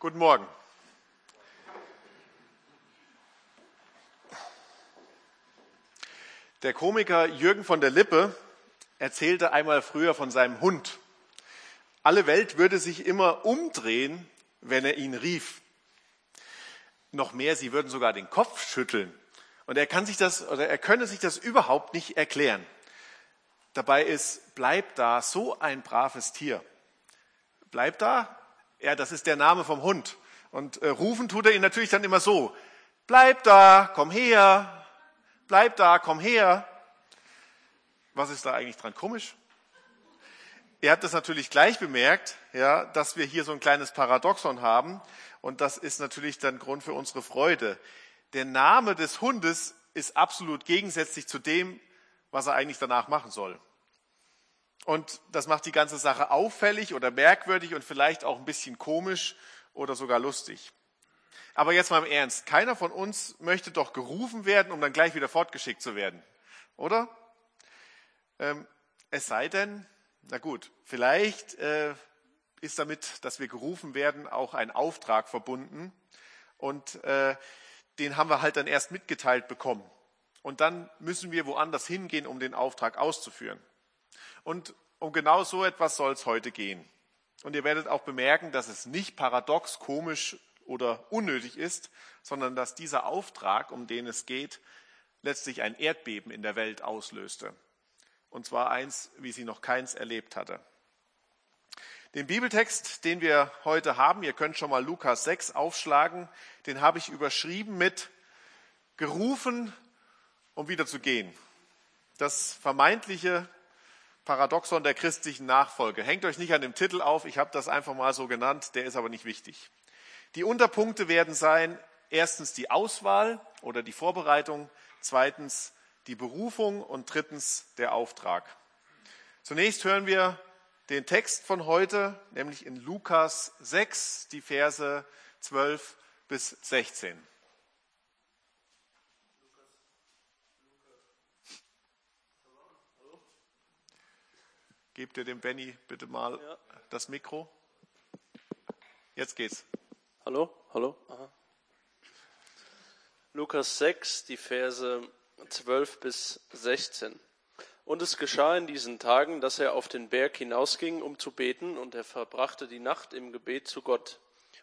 Guten Morgen. Der Komiker Jürgen von der Lippe erzählte einmal früher von seinem Hund. Alle Welt würde sich immer umdrehen, wenn er ihn rief. Noch mehr, sie würden sogar den Kopf schütteln. Und er kann sich das, oder er könne sich das überhaupt nicht erklären. Dabei ist, bleib da, so ein braves Tier. Bleib da, ja, das ist der Name vom Hund. Und äh, rufen tut er ihn natürlich dann immer so. Bleib da, komm her, bleib da, komm her. Was ist da eigentlich dran komisch? Ihr habt das natürlich gleich bemerkt, ja, dass wir hier so ein kleines Paradoxon haben. Und das ist natürlich dann Grund für unsere Freude. Der Name des Hundes ist absolut gegensätzlich zu dem, was er eigentlich danach machen soll. Und das macht die ganze Sache auffällig oder merkwürdig und vielleicht auch ein bisschen komisch oder sogar lustig. Aber jetzt mal im Ernst. Keiner von uns möchte doch gerufen werden, um dann gleich wieder fortgeschickt zu werden. Oder? Ähm, es sei denn, na gut, vielleicht äh, ist damit, dass wir gerufen werden, auch ein Auftrag verbunden. Und äh, den haben wir halt dann erst mitgeteilt bekommen. Und dann müssen wir woanders hingehen, um den Auftrag auszuführen. Und um genau so etwas soll es heute gehen. Und ihr werdet auch bemerken, dass es nicht paradox, komisch oder unnötig ist, sondern dass dieser Auftrag, um den es geht, letztlich ein Erdbeben in der Welt auslöste. Und zwar eins, wie sie noch keins erlebt hatte. Den Bibeltext, den wir heute haben, ihr könnt schon mal Lukas 6 aufschlagen, den habe ich überschrieben mit gerufen, um wieder zu gehen. Das vermeintliche Paradoxon der christlichen Nachfolge. Hängt euch nicht an dem Titel auf, ich habe das einfach mal so genannt, der ist aber nicht wichtig. Die Unterpunkte werden sein, erstens die Auswahl oder die Vorbereitung, zweitens die Berufung und drittens der Auftrag. Zunächst hören wir den Text von heute, nämlich in Lukas 6, die Verse 12 bis 16. Gebt ihr dem Benny bitte mal ja. das Mikro. Jetzt geht's. Hallo, hallo. Aha. Lukas 6, die Verse 12 bis 16. Und es geschah in diesen Tagen, dass er auf den Berg hinausging, um zu beten, und er verbrachte die Nacht im Gebet zu Gott.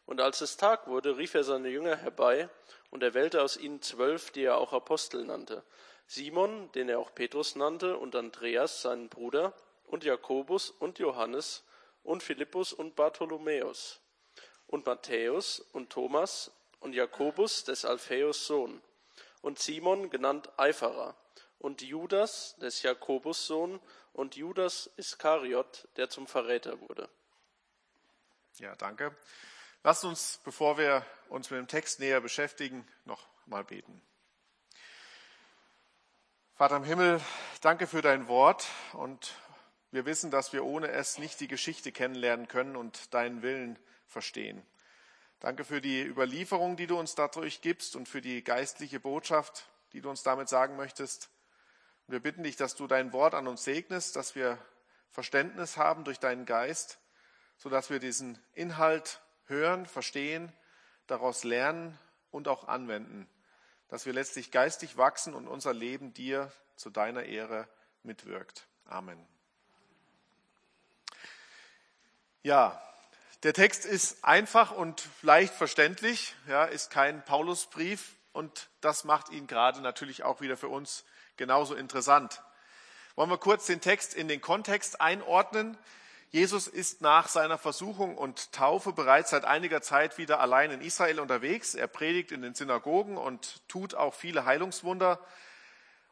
Und als es Tag wurde, rief er seine Jünger herbei, und er wählte aus ihnen zwölf, die er auch Apostel nannte. Simon, den er auch Petrus nannte, und Andreas, seinen Bruder, und Jakobus und Johannes, und Philippus und Bartholomäus, und Matthäus und Thomas, und Jakobus, des Alphaeus Sohn, und Simon, genannt Eiferer, und Judas, des Jakobus Sohn, und Judas Iskariot, der zum Verräter wurde. Ja, danke. Lasst uns, bevor wir uns mit dem Text näher beschäftigen, noch mal beten. Vater im Himmel, danke für dein Wort und wir wissen, dass wir ohne es nicht die Geschichte kennenlernen können und deinen Willen verstehen. Danke für die Überlieferung, die du uns dadurch gibst und für die geistliche Botschaft, die du uns damit sagen möchtest. Wir bitten dich, dass du dein Wort an uns segnest, dass wir Verständnis haben durch deinen Geist, sodass wir diesen Inhalt hören, verstehen, daraus lernen und auch anwenden, dass wir letztlich geistig wachsen und unser Leben dir zu deiner Ehre mitwirkt. Amen. Ja, der Text ist einfach und leicht verständlich, ja, ist kein Paulusbrief und das macht ihn gerade natürlich auch wieder für uns genauso interessant. Wollen wir kurz den Text in den Kontext einordnen? Jesus ist nach seiner Versuchung und Taufe bereits seit einiger Zeit wieder allein in Israel unterwegs. Er predigt in den Synagogen und tut auch viele Heilungswunder.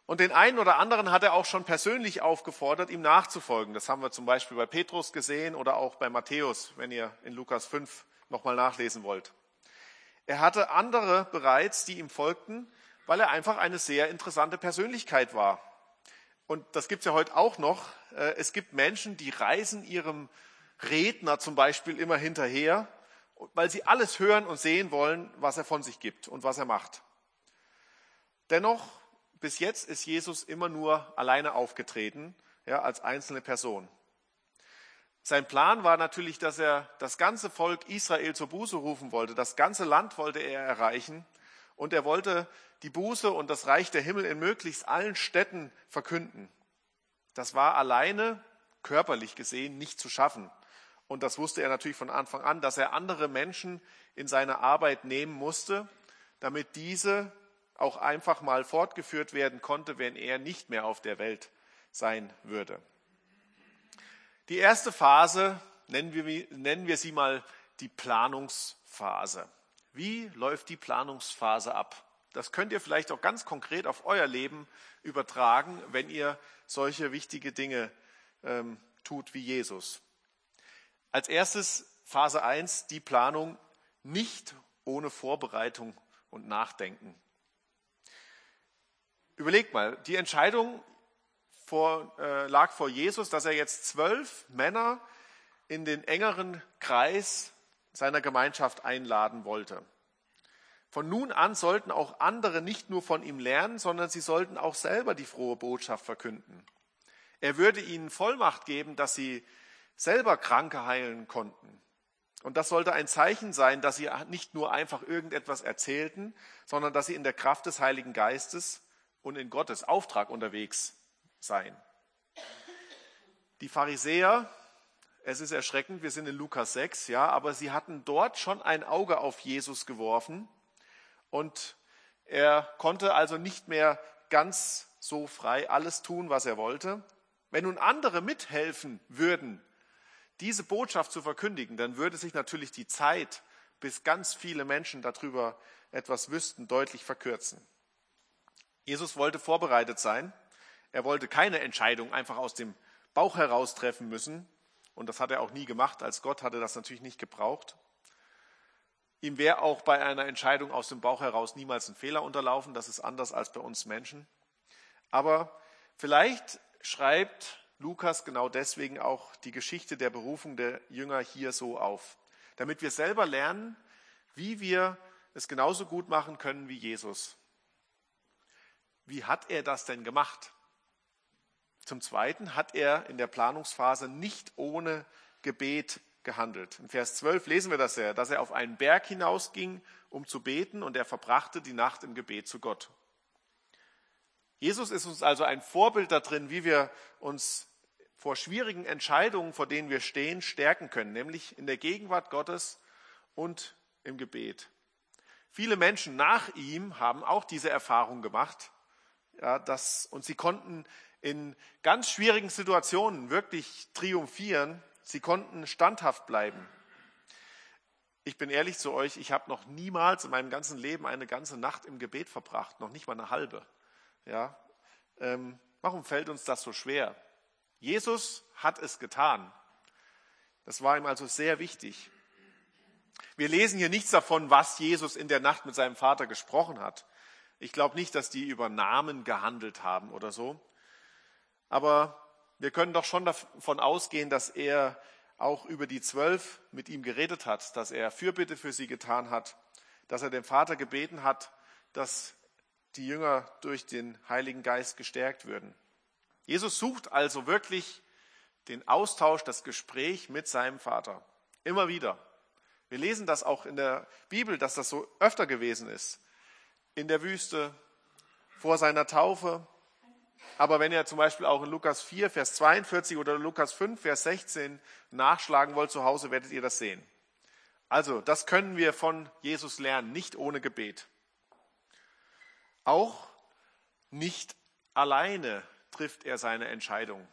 Und den einen oder anderen hat er auch schon persönlich aufgefordert, ihm nachzufolgen. Das haben wir zum Beispiel bei Petrus gesehen oder auch bei Matthäus, wenn ihr in Lukas 5 nochmal nachlesen wollt. Er hatte andere bereits, die ihm folgten, weil er einfach eine sehr interessante Persönlichkeit war. Und das gibt es ja heute auch noch. Äh, es gibt Menschen, die reisen ihrem Redner zum Beispiel immer hinterher, weil sie alles hören und sehen wollen, was er von sich gibt und was er macht. Dennoch bis jetzt ist Jesus immer nur alleine aufgetreten, ja, als einzelne Person. Sein Plan war natürlich, dass er das ganze Volk Israel zur Buße rufen wollte. Das ganze Land wollte er erreichen. Und er wollte die Buße und das Reich der Himmel in möglichst allen Städten verkünden. Das war alleine, körperlich gesehen, nicht zu schaffen. Und das wusste er natürlich von Anfang an, dass er andere Menschen in seine Arbeit nehmen musste, damit diese auch einfach mal fortgeführt werden konnte, wenn er nicht mehr auf der Welt sein würde. Die erste Phase nennen wir, nennen wir sie mal die Planungsphase. Wie läuft die Planungsphase ab? Das könnt ihr vielleicht auch ganz konkret auf euer Leben übertragen, wenn ihr solche wichtige Dinge ähm, tut wie Jesus. Als erstes Phase 1, die Planung nicht ohne Vorbereitung und Nachdenken. Überlegt mal, die Entscheidung vor, äh, lag vor Jesus, dass er jetzt zwölf Männer in den engeren Kreis seiner Gemeinschaft einladen wollte. Von nun an sollten auch andere nicht nur von ihm lernen, sondern sie sollten auch selber die frohe Botschaft verkünden. Er würde ihnen Vollmacht geben, dass sie selber Kranke heilen konnten. Und das sollte ein Zeichen sein, dass sie nicht nur einfach irgendetwas erzählten, sondern dass sie in der Kraft des Heiligen Geistes und in Gottes Auftrag unterwegs sein. Die Pharisäer, es ist erschreckend, wir sind in Lukas 6, ja, aber sie hatten dort schon ein Auge auf Jesus geworfen und er konnte also nicht mehr ganz so frei alles tun, was er wollte. Wenn nun andere mithelfen würden, diese Botschaft zu verkündigen, dann würde sich natürlich die Zeit, bis ganz viele Menschen darüber etwas wüssten, deutlich verkürzen. Jesus wollte vorbereitet sein er wollte keine Entscheidung einfach aus dem Bauch heraus treffen müssen. Und das hat er auch nie gemacht. Als Gott hatte das natürlich nicht gebraucht. Ihm wäre auch bei einer Entscheidung aus dem Bauch heraus niemals ein Fehler unterlaufen. Das ist anders als bei uns Menschen. Aber vielleicht schreibt Lukas genau deswegen auch die Geschichte der Berufung der Jünger hier so auf, damit wir selber lernen, wie wir es genauso gut machen können wie Jesus. Wie hat er das denn gemacht? Zum Zweiten hat er in der Planungsphase nicht ohne Gebet gehandelt. In Vers 12 lesen wir das ja, dass er auf einen Berg hinausging, um zu beten, und er verbrachte die Nacht im Gebet zu Gott. Jesus ist uns also ein Vorbild darin, wie wir uns vor schwierigen Entscheidungen, vor denen wir stehen, stärken können, nämlich in der Gegenwart Gottes und im Gebet. Viele Menschen nach ihm haben auch diese Erfahrung gemacht, ja, dass, und sie konnten in ganz schwierigen Situationen wirklich triumphieren. Sie konnten standhaft bleiben. Ich bin ehrlich zu euch, ich habe noch niemals in meinem ganzen Leben eine ganze Nacht im Gebet verbracht, noch nicht mal eine halbe. Ja, ähm, warum fällt uns das so schwer? Jesus hat es getan. Das war ihm also sehr wichtig. Wir lesen hier nichts davon, was Jesus in der Nacht mit seinem Vater gesprochen hat. Ich glaube nicht, dass die über Namen gehandelt haben oder so. Aber wir können doch schon davon ausgehen, dass er auch über die zwölf mit ihm geredet hat, dass er Fürbitte für sie getan hat, dass er dem Vater gebeten hat, dass die Jünger durch den Heiligen Geist gestärkt würden. Jesus sucht also wirklich den Austausch, das Gespräch mit seinem Vater. Immer wieder. Wir lesen das auch in der Bibel, dass das so öfter gewesen ist. In der Wüste, vor seiner Taufe, aber wenn ihr zum Beispiel auch in Lukas 4, Vers 42 oder Lukas 5, Vers 16 nachschlagen wollt zu Hause, werdet ihr das sehen. Also, das können wir von Jesus lernen, nicht ohne Gebet. Auch nicht alleine trifft er seine Entscheidung.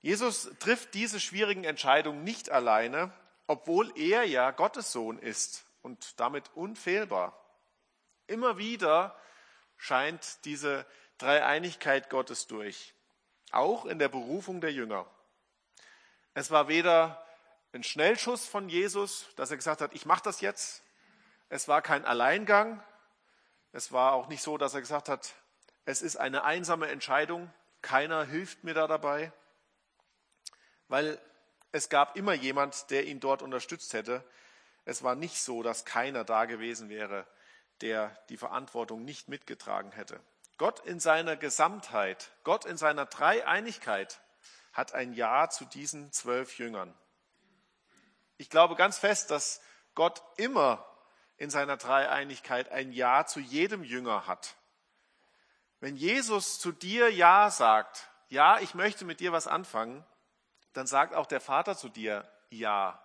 Jesus trifft diese schwierigen Entscheidungen nicht alleine, obwohl er ja Gottes Sohn ist und damit unfehlbar. Immer wieder scheint diese Dreieinigkeit Gottes durch, auch in der Berufung der Jünger. Es war weder ein Schnellschuss von Jesus, dass er gesagt hat, ich mache das jetzt. Es war kein Alleingang. Es war auch nicht so, dass er gesagt hat, es ist eine einsame Entscheidung, keiner hilft mir da dabei, weil es gab immer jemand, der ihn dort unterstützt hätte. Es war nicht so, dass keiner da gewesen wäre, der die Verantwortung nicht mitgetragen hätte. Gott in seiner Gesamtheit, Gott in seiner Dreieinigkeit hat ein Ja zu diesen zwölf Jüngern. Ich glaube ganz fest, dass Gott immer in seiner Dreieinigkeit ein Ja zu jedem Jünger hat. Wenn Jesus zu dir Ja sagt, ja, ich möchte mit dir was anfangen, dann sagt auch der Vater zu dir Ja.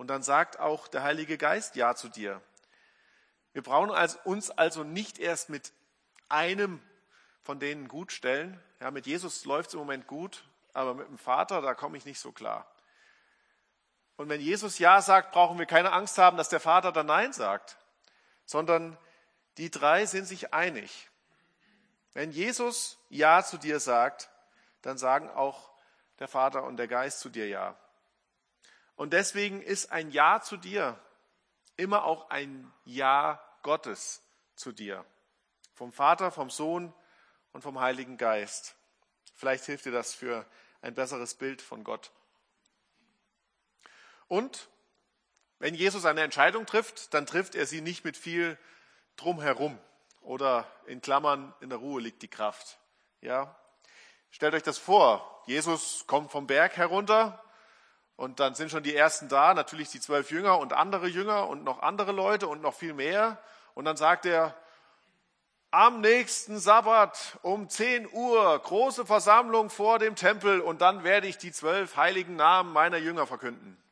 Und dann sagt auch der Heilige Geist Ja zu dir. Wir brauchen uns also nicht erst mit einem von denen gut stellen. Ja, mit Jesus läuft es im Moment gut, aber mit dem Vater, da komme ich nicht so klar. Und wenn Jesus Ja sagt, brauchen wir keine Angst haben, dass der Vater dann Nein sagt, sondern die drei sind sich einig. Wenn Jesus Ja zu dir sagt, dann sagen auch der Vater und der Geist zu dir Ja. Und deswegen ist ein Ja zu dir immer auch ein Ja Gottes zu dir. Vom Vater, vom Sohn und vom Heiligen Geist. Vielleicht hilft dir das für ein besseres Bild von Gott. Und wenn Jesus eine Entscheidung trifft, dann trifft er sie nicht mit viel drumherum oder in Klammern in der Ruhe liegt die Kraft. Ja? Stellt euch das vor. Jesus kommt vom Berg herunter und dann sind schon die ersten da, natürlich die zwölf Jünger und andere Jünger und noch andere Leute und noch viel mehr. Und dann sagt er, am nächsten Sabbat um 10 Uhr große Versammlung vor dem Tempel und dann werde ich die zwölf heiligen Namen meiner Jünger verkünden.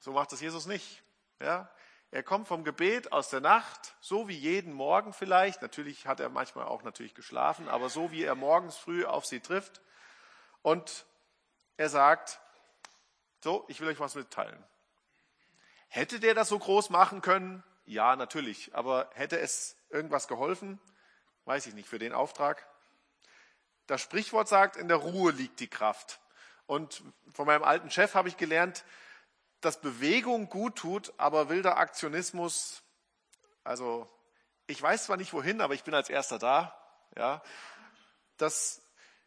So macht das Jesus nicht. Ja? Er kommt vom Gebet aus der Nacht, so wie jeden Morgen vielleicht. Natürlich hat er manchmal auch natürlich geschlafen, aber so wie er morgens früh auf sie trifft. Und er sagt, so, ich will euch was mitteilen. Hätte der das so groß machen können? Ja, natürlich. Aber hätte es irgendwas geholfen? Weiß ich nicht, für den Auftrag. Das Sprichwort sagt, in der Ruhe liegt die Kraft. Und von meinem alten Chef habe ich gelernt, dass Bewegung gut tut, aber wilder Aktionismus, also ich weiß zwar nicht wohin, aber ich bin als erster da, ja, das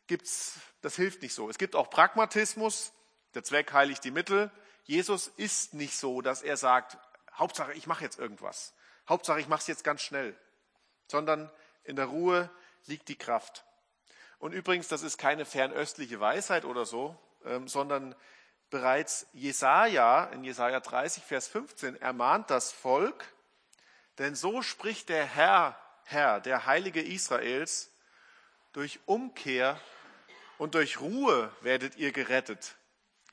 gibt's, das hilft nicht so. Es gibt auch Pragmatismus, der Zweck heiligt die Mittel. Jesus ist nicht so, dass er sagt, Hauptsache ich mache jetzt irgendwas, Hauptsache ich mache es jetzt ganz schnell, sondern in der Ruhe liegt die Kraft. Und übrigens, das ist keine fernöstliche Weisheit oder so, ähm, sondern bereits Jesaja in Jesaja 30, Vers 15 ermahnt das Volk, denn so spricht der Herr, Herr, der Heilige Israels, durch Umkehr und durch Ruhe werdet ihr gerettet.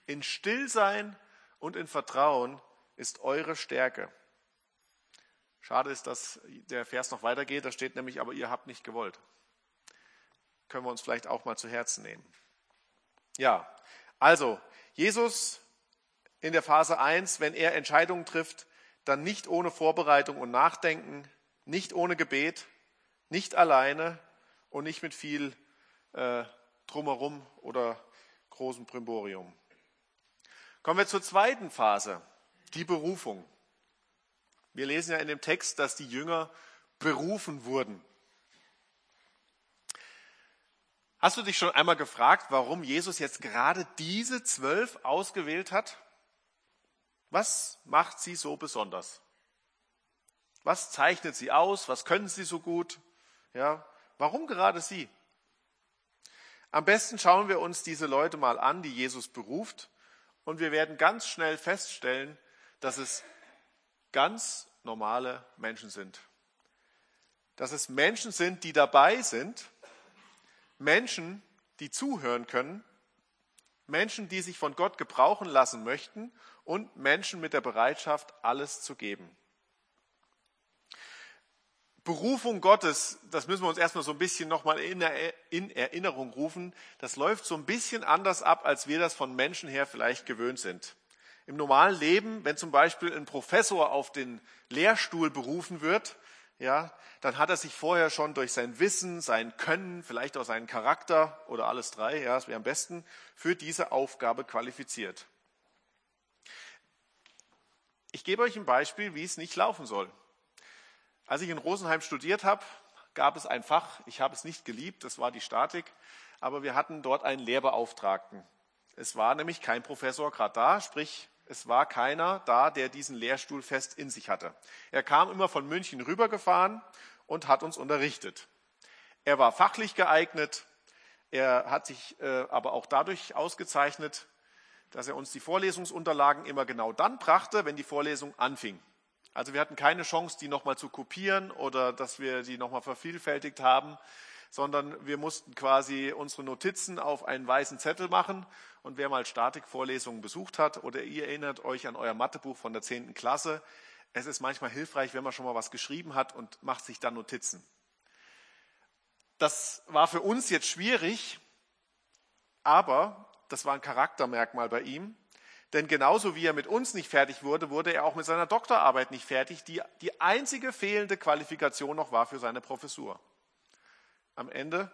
In Stillsein und in Vertrauen ist eure Stärke. Schade ist, dass der Vers noch weitergeht. Da steht nämlich, aber ihr habt nicht gewollt. Können wir uns vielleicht auch mal zu Herzen nehmen. Ja, also Jesus in der Phase 1, wenn er Entscheidungen trifft, dann nicht ohne Vorbereitung und Nachdenken, nicht ohne Gebet, nicht alleine und nicht mit viel äh, drumherum oder großem Primborium. Kommen wir zur zweiten Phase, die Berufung. Wir lesen ja in dem Text, dass die Jünger berufen wurden. Hast du dich schon einmal gefragt, warum Jesus jetzt gerade diese zwölf ausgewählt hat? Was macht sie so besonders? Was zeichnet sie aus? Was können sie so gut? Ja, warum gerade sie? Am besten schauen wir uns diese Leute mal an, die Jesus beruft, und wir werden ganz schnell feststellen, dass es ganz normale Menschen sind. Dass es Menschen sind, die dabei sind, Menschen, die zuhören können, Menschen, die sich von Gott gebrauchen lassen möchten und Menschen mit der Bereitschaft, alles zu geben. Berufung Gottes, das müssen wir uns erstmal so ein bisschen nochmal in Erinnerung rufen, das läuft so ein bisschen anders ab, als wir das von Menschen her vielleicht gewöhnt sind. Im normalen Leben, wenn zum Beispiel ein Professor auf den Lehrstuhl berufen wird, ja, dann hat er sich vorher schon durch sein Wissen, sein Können, vielleicht auch seinen Charakter oder alles drei, ja, das wäre am besten, für diese Aufgabe qualifiziert. Ich gebe euch ein Beispiel, wie es nicht laufen soll. Als ich in Rosenheim studiert habe, gab es ein Fach, ich habe es nicht geliebt, das war die Statik, aber wir hatten dort einen Lehrbeauftragten. Es war nämlich kein Professor gerade da, sprich es war keiner da, der diesen Lehrstuhl fest in sich hatte. Er kam immer von München rübergefahren und hat uns unterrichtet. Er war fachlich geeignet, Er hat sich äh, aber auch dadurch ausgezeichnet, dass er uns die Vorlesungsunterlagen immer genau dann brachte, wenn die Vorlesung anfing. Also wir hatten keine Chance, die nochmal zu kopieren oder dass wir die nochmal vervielfältigt haben, sondern wir mussten quasi unsere Notizen auf einen weißen Zettel machen. Und wer mal Statikvorlesungen besucht hat oder ihr erinnert euch an euer Mathebuch von der 10. Klasse, es ist manchmal hilfreich, wenn man schon mal was geschrieben hat und macht sich dann Notizen. Das war für uns jetzt schwierig, aber das war ein Charaktermerkmal bei ihm. Denn genauso wie er mit uns nicht fertig wurde, wurde er auch mit seiner Doktorarbeit nicht fertig, die die einzige fehlende Qualifikation noch war für seine Professur. Am Ende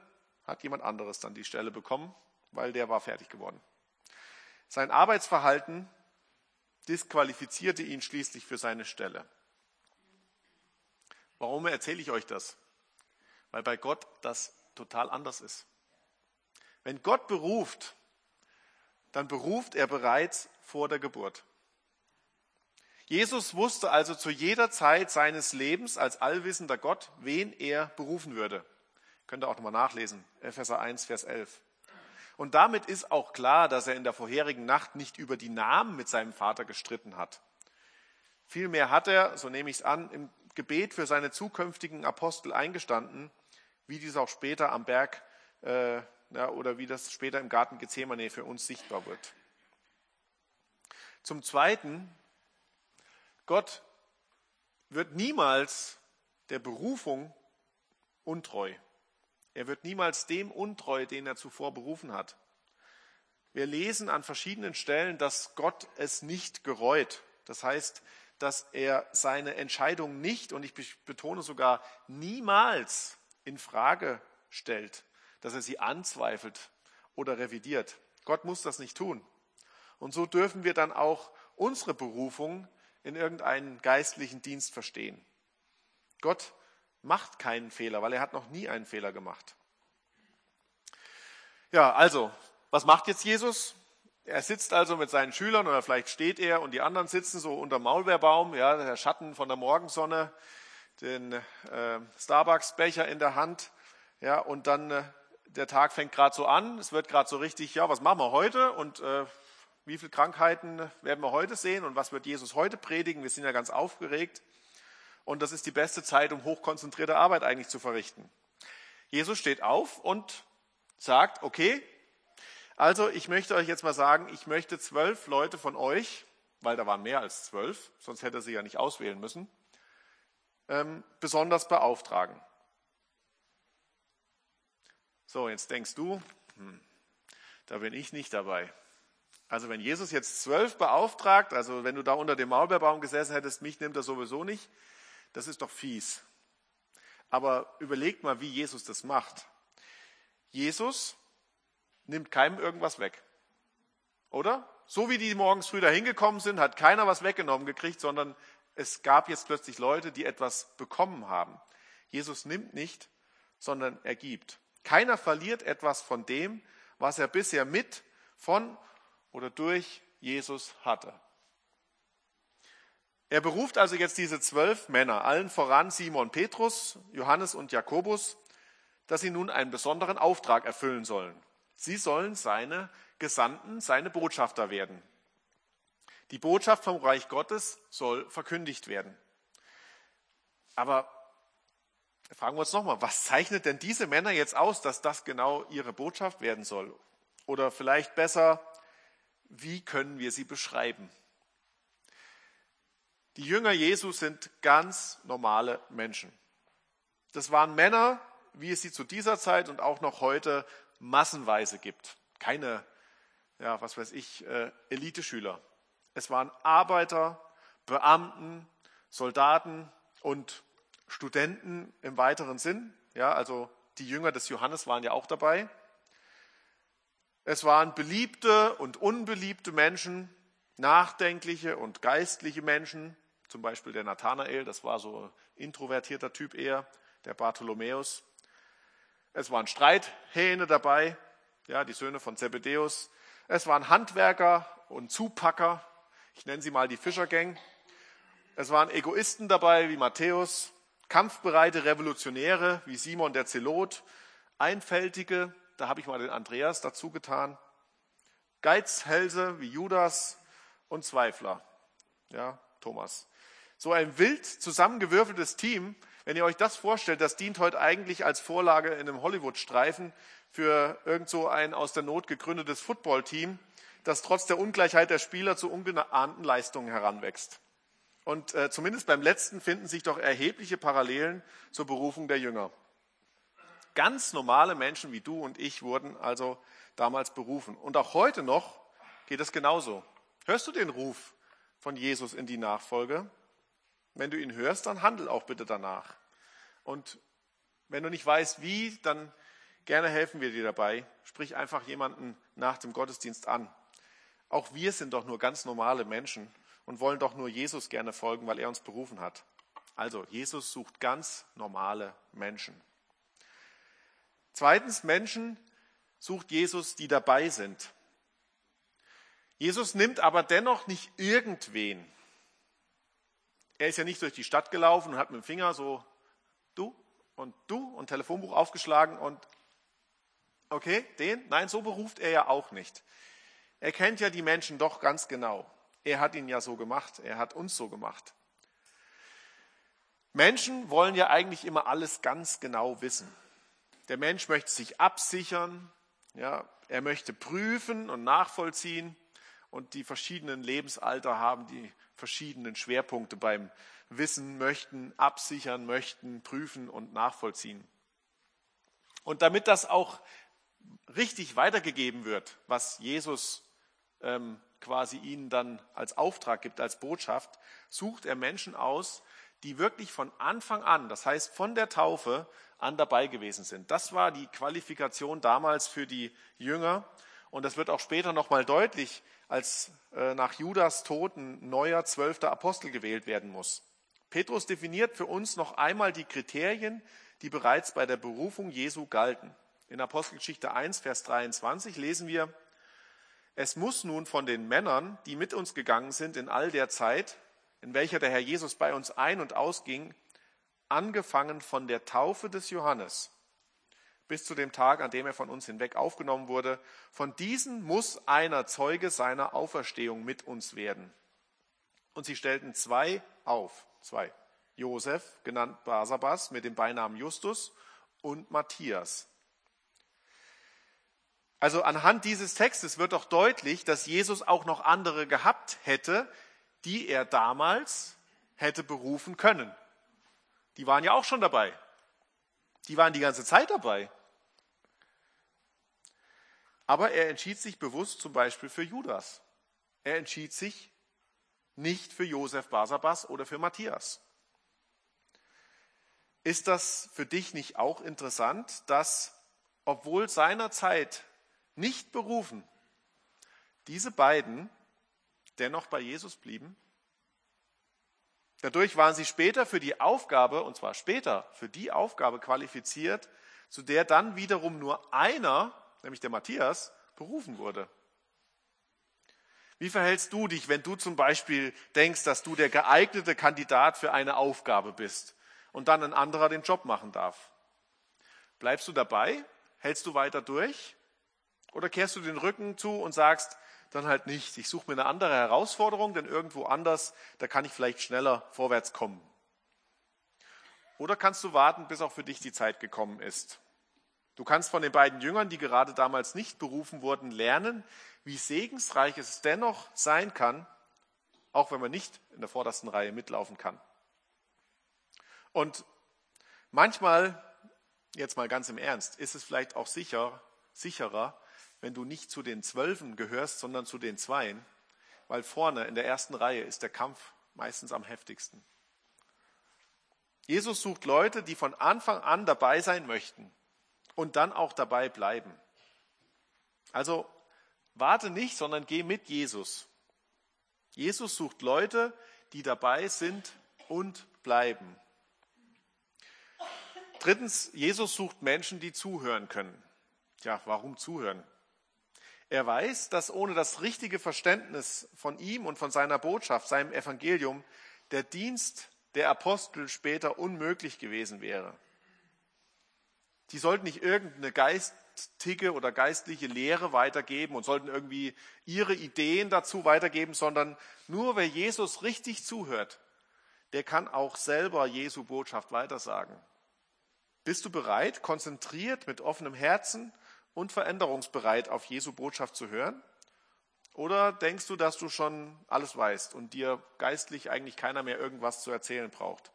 hat jemand anderes dann die Stelle bekommen, weil der war fertig geworden. Sein Arbeitsverhalten disqualifizierte ihn schließlich für seine Stelle. Warum erzähle ich euch das? Weil bei Gott das total anders ist. Wenn Gott beruft, dann beruft er bereits vor der Geburt. Jesus wusste also zu jeder Zeit seines Lebens als allwissender Gott, wen er berufen würde. Könnt ihr auch nochmal nachlesen, Epheser 1, Vers 11. Und damit ist auch klar, dass er in der vorherigen Nacht nicht über die Namen mit seinem Vater gestritten hat. Vielmehr hat er, so nehme ich es an, im Gebet für seine zukünftigen Apostel eingestanden, wie dies auch später am Berg äh, ja, oder wie das später im Garten Gethsemane für uns sichtbar wird. Zum Zweiten, Gott wird niemals der Berufung untreu. Er wird niemals dem untreu, den er zuvor berufen hat. Wir lesen an verschiedenen Stellen, dass Gott es nicht gereut. Das heißt, dass er seine Entscheidung nicht, und ich betone sogar niemals in Frage stellt, dass er sie anzweifelt oder revidiert. Gott muss das nicht tun. Und so dürfen wir dann auch unsere Berufung in irgendeinen geistlichen Dienst verstehen. Gott macht keinen Fehler, weil er hat noch nie einen Fehler gemacht. Ja, also, was macht jetzt Jesus? Er sitzt also mit seinen Schülern oder vielleicht steht er und die anderen sitzen so unter Maulbeerbaum, ja, der Schatten von der Morgensonne, den äh, Starbucks-Becher in der Hand, ja, und dann äh, der Tag fängt gerade so an, es wird gerade so richtig, ja, was machen wir heute und äh, wie viele Krankheiten werden wir heute sehen und was wird Jesus heute predigen? Wir sind ja ganz aufgeregt. Und das ist die beste Zeit, um hochkonzentrierte Arbeit eigentlich zu verrichten. Jesus steht auf und sagt, okay, also ich möchte euch jetzt mal sagen, ich möchte zwölf Leute von euch, weil da waren mehr als zwölf, sonst hätte er sie ja nicht auswählen müssen, ähm, besonders beauftragen. So, jetzt denkst du, hm, da bin ich nicht dabei. Also wenn Jesus jetzt zwölf beauftragt, also wenn du da unter dem Maulbeerbaum gesessen hättest, mich nimmt er sowieso nicht, das ist doch fies. Aber überlegt mal, wie Jesus das macht. Jesus nimmt keinem irgendwas weg. Oder? So wie die morgens früh da hingekommen sind, hat keiner was weggenommen gekriegt, sondern es gab jetzt plötzlich Leute, die etwas bekommen haben. Jesus nimmt nicht, sondern er gibt. Keiner verliert etwas von dem, was er bisher mit, von oder durch Jesus hatte. Er beruft also jetzt diese zwölf Männer, allen voran Simon Petrus, Johannes und Jakobus, dass sie nun einen besonderen Auftrag erfüllen sollen. Sie sollen seine Gesandten, seine Botschafter werden. Die Botschaft vom Reich Gottes soll verkündigt werden. Aber fragen wir uns nochmal, was zeichnet denn diese Männer jetzt aus, dass das genau ihre Botschaft werden soll? Oder vielleicht besser, wie können wir sie beschreiben? Die Jünger Jesu sind ganz normale Menschen. Das waren Männer, wie es sie zu dieser Zeit und auch noch heute massenweise gibt. Keine, ja, was weiß ich, äh, Eliteschüler. Es waren Arbeiter, Beamten, Soldaten und Studenten im weiteren Sinn. Ja, also die Jünger des Johannes waren ja auch dabei. Es waren beliebte und unbeliebte Menschen, nachdenkliche und geistliche Menschen, zum Beispiel der Nathanael, das war so ein introvertierter Typ eher, der Bartholomäus. Es waren Streithähne dabei, ja, die Söhne von Zebedäus. Es waren Handwerker und Zupacker, ich nenne sie mal die Fischergang. Es waren Egoisten dabei wie Matthäus, kampfbereite Revolutionäre wie Simon der Zelot, Einfältige, da habe ich mal den Andreas dazu getan. Geizhälse wie Judas und Zweifler. Ja, Thomas. So ein wild zusammengewürfeltes Team, wenn ihr euch das vorstellt, das dient heute eigentlich als Vorlage in einem Hollywood-Streifen für irgend so ein aus der Not gegründetes Footballteam, das trotz der Ungleichheit der Spieler zu ungeahnten Leistungen heranwächst. Und äh, zumindest beim letzten finden sich doch erhebliche Parallelen zur Berufung der Jünger. Ganz normale Menschen wie du und ich wurden also damals berufen. Und auch heute noch geht es genauso. Hörst du den Ruf von Jesus in die Nachfolge? Wenn du ihn hörst, dann handel auch bitte danach. Und wenn du nicht weißt, wie, dann gerne helfen wir dir dabei. Sprich einfach jemanden nach dem Gottesdienst an. Auch wir sind doch nur ganz normale Menschen und wollen doch nur Jesus gerne folgen, weil er uns berufen hat. Also, Jesus sucht ganz normale Menschen. Zweitens, Menschen sucht Jesus, die dabei sind. Jesus nimmt aber dennoch nicht irgendwen. Er ist ja nicht durch die Stadt gelaufen und hat mit dem Finger so du und du und Telefonbuch aufgeschlagen und okay, den? Nein, so beruft er ja auch nicht. Er kennt ja die Menschen doch ganz genau. Er hat ihn ja so gemacht, er hat uns so gemacht. Menschen wollen ja eigentlich immer alles ganz genau wissen. Der Mensch möchte sich absichern, ja, er möchte prüfen und nachvollziehen und die verschiedenen Lebensalter haben die verschiedenen Schwerpunkte beim Wissen möchten, absichern möchten, prüfen und nachvollziehen. Und damit das auch richtig weitergegeben wird, was Jesus ähm, quasi ihnen dann als Auftrag gibt, als Botschaft, sucht er Menschen aus, die wirklich von Anfang an, das heißt von der Taufe an dabei gewesen sind. Das war die Qualifikation damals für die Jünger und das wird auch später nochmal deutlich, als äh, nach Judas Tod ein neuer zwölfter Apostel gewählt werden muss. Petrus definiert für uns noch einmal die Kriterien, die bereits bei der Berufung Jesu galten. In Apostelgeschichte 1, Vers 23 lesen wir, es muss nun von den Männern, die mit uns gegangen sind in all der Zeit, in welcher der Herr Jesus bei uns ein- und ausging, angefangen von der Taufe des Johannes bis zu dem Tag, an dem er von uns hinweg aufgenommen wurde. Von diesen muss einer Zeuge seiner Auferstehung mit uns werden. Und sie stellten zwei auf, zwei. Josef, genannt Basabas, mit dem Beinamen Justus, und Matthias. Also anhand dieses Textes wird doch deutlich, dass Jesus auch noch andere gehabt hätte, die er damals hätte berufen können. Die waren ja auch schon dabei. Die waren die ganze Zeit dabei. Aber er entschied sich bewusst zum Beispiel für Judas. Er entschied sich nicht für Josef Basabas oder für Matthias. Ist das für dich nicht auch interessant, dass, obwohl seinerzeit nicht berufen, diese beiden dennoch bei Jesus blieben? Dadurch waren sie später für die Aufgabe, und zwar später für die Aufgabe qualifiziert, zu der dann wiederum nur einer nämlich der Matthias, berufen wurde. Wie verhältst du dich, wenn du zum Beispiel denkst, dass du der geeignete Kandidat für eine Aufgabe bist und dann ein anderer den Job machen darf? Bleibst du dabei? Hältst du weiter durch? Oder kehrst du den Rücken zu und sagst, dann halt nicht. Ich suche mir eine andere Herausforderung, denn irgendwo anders, da kann ich vielleicht schneller vorwärts kommen. Oder kannst du warten, bis auch für dich die Zeit gekommen ist? Du kannst von den beiden Jüngern, die gerade damals nicht berufen wurden, lernen, wie segensreich es dennoch sein kann, auch wenn man nicht in der vordersten Reihe mitlaufen kann. Und manchmal, jetzt mal ganz im Ernst, ist es vielleicht auch sicher, sicherer, wenn du nicht zu den Zwölfen gehörst, sondern zu den Zweien, weil vorne in der ersten Reihe ist der Kampf meistens am heftigsten. Jesus sucht Leute, die von Anfang an dabei sein möchten, und dann auch dabei bleiben. Also warte nicht, sondern geh mit Jesus. Jesus sucht Leute, die dabei sind und bleiben. Drittens, Jesus sucht Menschen, die zuhören können. Tja, warum zuhören? Er weiß, dass ohne das richtige Verständnis von ihm und von seiner Botschaft, seinem Evangelium, der Dienst der Apostel später unmöglich gewesen wäre. Die sollten nicht irgendeine Geist, geistige oder geistliche Lehre weitergeben und sollten irgendwie ihre Ideen dazu weitergeben, sondern nur wer Jesus richtig zuhört, der kann auch selber Jesu Botschaft weitersagen. Bist du bereit, konzentriert, mit offenem Herzen und veränderungsbereit auf Jesu Botschaft zu hören? Oder denkst du, dass du schon alles weißt und dir geistlich eigentlich keiner mehr irgendwas zu erzählen braucht?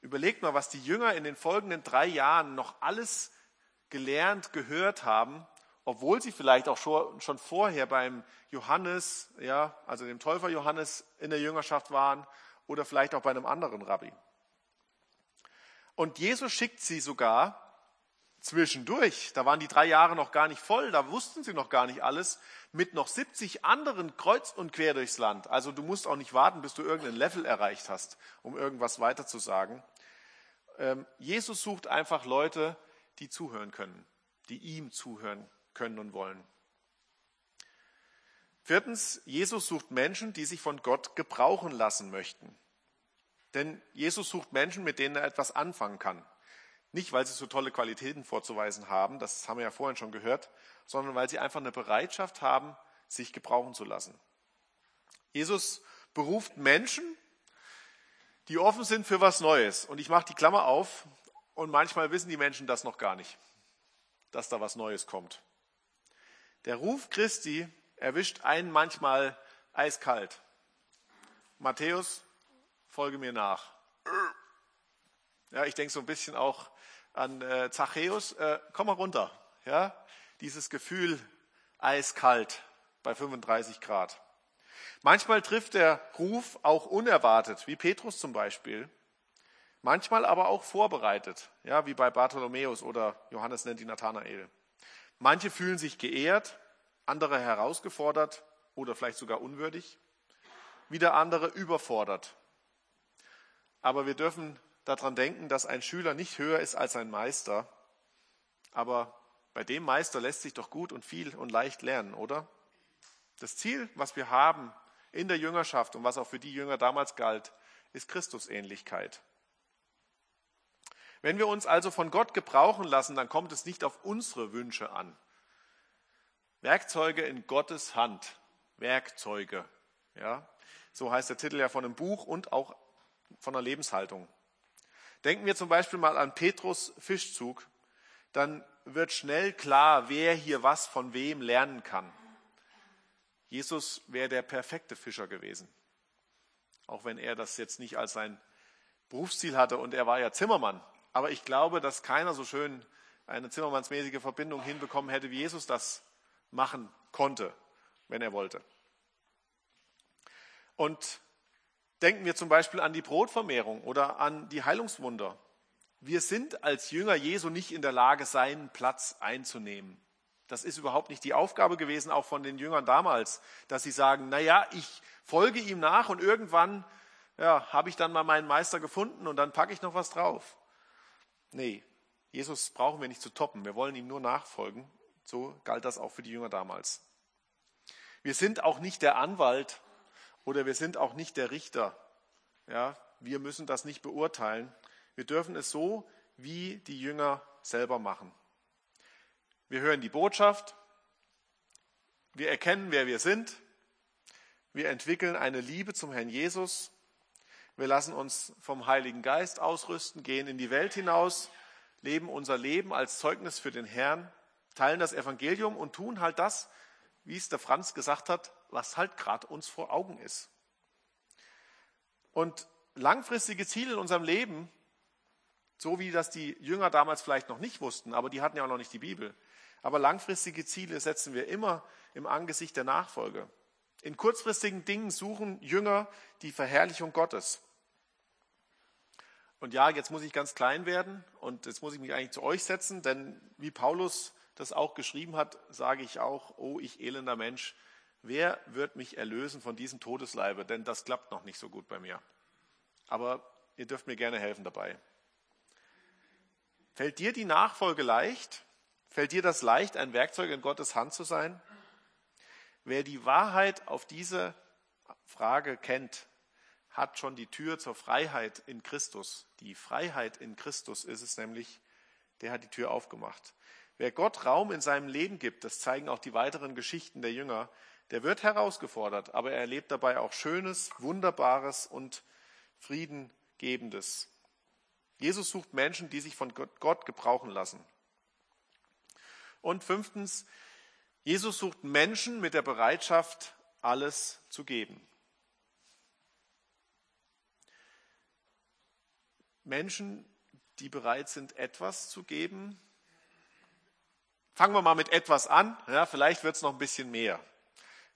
Überlegt mal, was die Jünger in den folgenden drei Jahren noch alles gelernt, gehört haben, obwohl sie vielleicht auch schon vorher beim Johannes, ja, also dem Täufer Johannes in der Jüngerschaft waren oder vielleicht auch bei einem anderen Rabbi. Und Jesus schickt sie sogar zwischendurch, da waren die drei Jahre noch gar nicht voll, da wussten sie noch gar nicht alles, mit noch 70 anderen kreuz und quer durchs Land. Also du musst auch nicht warten, bis du irgendein Level erreicht hast, um irgendwas weiter zu sagen. Ähm, Jesus sucht einfach Leute, die zuhören können, die ihm zuhören können und wollen. Viertens, Jesus sucht Menschen, die sich von Gott gebrauchen lassen möchten. Denn Jesus sucht Menschen, mit denen er etwas anfangen kann. Nicht, weil sie so tolle Qualitäten vorzuweisen haben, das haben wir ja vorhin schon gehört, sondern weil sie einfach eine Bereitschaft haben, sich gebrauchen zu lassen. Jesus beruft Menschen, die offen sind für was Neues. Und ich mache die Klammer auf und manchmal wissen die Menschen das noch gar nicht, dass da was Neues kommt. Der Ruf Christi erwischt einen manchmal eiskalt. Matthäus, folge mir nach. Ja, ich denke so ein bisschen auch an äh, Zachäus, äh, komm mal runter. Ja, dieses Gefühl eiskalt bei 35 Grad. Manchmal trifft der Ruf auch unerwartet, wie Petrus zum Beispiel. Manchmal aber auch vorbereitet, ja, wie bei Bartholomäus oder Johannes nennt ihn Nathanael. Manche fühlen sich geehrt, andere herausgefordert oder vielleicht sogar unwürdig, wieder andere überfordert. Aber wir dürfen daran denken, dass ein Schüler nicht höher ist als ein Meister. Aber bei dem Meister lässt sich doch gut und viel und leicht lernen, oder? Das Ziel, was wir haben in der Jüngerschaft und was auch für die Jünger damals galt, ist Christusähnlichkeit. Wenn wir uns also von Gott gebrauchen lassen, dann kommt es nicht auf unsere Wünsche an. Werkzeuge in Gottes Hand. Werkzeuge. Ja, so heißt der Titel ja von einem Buch und auch von einer Lebenshaltung. Denken wir zum Beispiel mal an Petrus Fischzug, dann wird schnell klar, wer hier was von wem lernen kann. Jesus wäre der perfekte Fischer gewesen. Auch wenn er das jetzt nicht als sein Berufsziel hatte und er war ja Zimmermann. Aber ich glaube, dass keiner so schön eine zimmermannsmäßige Verbindung hinbekommen hätte, wie Jesus das machen konnte, wenn er wollte. Und denken wir zum Beispiel an die Brotvermehrung oder an die Heilungswunder. Wir sind als Jünger Jesu nicht in der Lage, seinen Platz einzunehmen. Das ist überhaupt nicht die Aufgabe gewesen, auch von den Jüngern damals, dass sie sagen, na ja, ich folge ihm nach und irgendwann ja, habe ich dann mal meinen Meister gefunden und dann packe ich noch was drauf. Nee, Jesus brauchen wir nicht zu toppen. Wir wollen ihm nur nachfolgen. So galt das auch für die Jünger damals. Wir sind auch nicht der Anwalt oder wir sind auch nicht der Richter. Ja, wir müssen das nicht beurteilen. Wir dürfen es so wie die Jünger selber machen. Wir hören die Botschaft, wir erkennen, wer wir sind, wir entwickeln eine Liebe zum Herrn Jesus, wir lassen uns vom Heiligen Geist ausrüsten, gehen in die Welt hinaus, leben unser Leben als Zeugnis für den Herrn, teilen das Evangelium und tun halt das, wie es der Franz gesagt hat, was halt gerade uns vor Augen ist. Und langfristige Ziele in unserem Leben, so wie das die Jünger damals vielleicht noch nicht wussten, aber die hatten ja auch noch nicht die Bibel, aber langfristige Ziele setzen wir immer im Angesicht der Nachfolge. In kurzfristigen Dingen suchen Jünger die Verherrlichung Gottes. Und ja, jetzt muss ich ganz klein werden und jetzt muss ich mich eigentlich zu euch setzen, denn wie Paulus das auch geschrieben hat, sage ich auch, oh ich elender Mensch, wer wird mich erlösen von diesem Todesleibe? Denn das klappt noch nicht so gut bei mir. Aber ihr dürft mir gerne helfen dabei. Fällt dir die Nachfolge leicht? Fällt dir das leicht, ein Werkzeug in Gottes Hand zu sein? Wer die Wahrheit auf diese Frage kennt, hat schon die Tür zur Freiheit in Christus. Die Freiheit in Christus ist es nämlich, der hat die Tür aufgemacht. Wer Gott Raum in seinem Leben gibt, das zeigen auch die weiteren Geschichten der Jünger, der wird herausgefordert, aber er erlebt dabei auch Schönes, Wunderbares und Friedengebendes. Jesus sucht Menschen, die sich von Gott gebrauchen lassen. Und fünftens, Jesus sucht Menschen mit der Bereitschaft, alles zu geben. Menschen, die bereit sind, etwas zu geben. Fangen wir mal mit etwas an. Ja, vielleicht wird es noch ein bisschen mehr.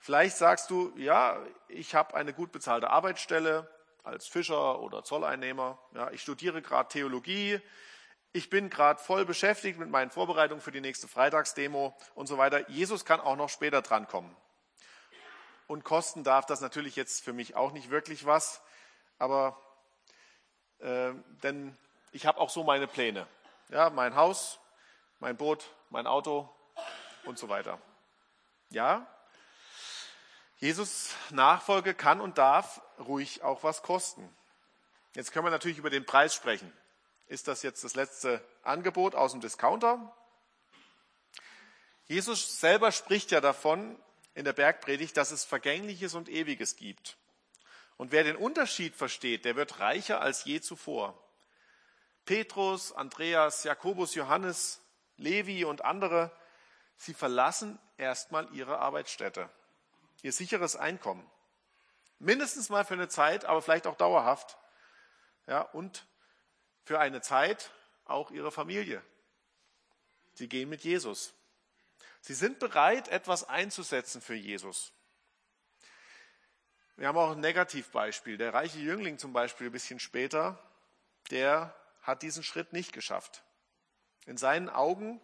Vielleicht sagst du, ja, ich habe eine gut bezahlte Arbeitsstelle als Fischer oder Zolleinnehmer. Ja, ich studiere gerade Theologie. Ich bin gerade voll beschäftigt mit meinen Vorbereitungen für die nächste Freitagsdemo und so weiter. Jesus kann auch noch später drankommen. Und kosten darf das natürlich jetzt für mich auch nicht wirklich was, aber äh, denn ich habe auch so meine Pläne. Ja, mein Haus, mein Boot, mein Auto und so weiter. Ja, Jesus Nachfolge kann und darf ruhig auch was kosten. Jetzt können wir natürlich über den Preis sprechen. Ist das jetzt das letzte Angebot aus dem Discounter? Jesus selber spricht ja davon in der Bergpredigt, dass es Vergängliches und Ewiges gibt. Und wer den Unterschied versteht, der wird reicher als je zuvor. Petrus, Andreas, Jakobus, Johannes, Levi und andere, sie verlassen erstmal ihre Arbeitsstätte ihr sicheres Einkommen. Mindestens mal für eine Zeit, aber vielleicht auch dauerhaft. Ja, und für eine Zeit auch ihre Familie. Sie gehen mit Jesus. Sie sind bereit, etwas einzusetzen für Jesus. Wir haben auch ein Negativbeispiel. Der reiche Jüngling zum Beispiel ein bisschen später, der hat diesen Schritt nicht geschafft. In seinen Augen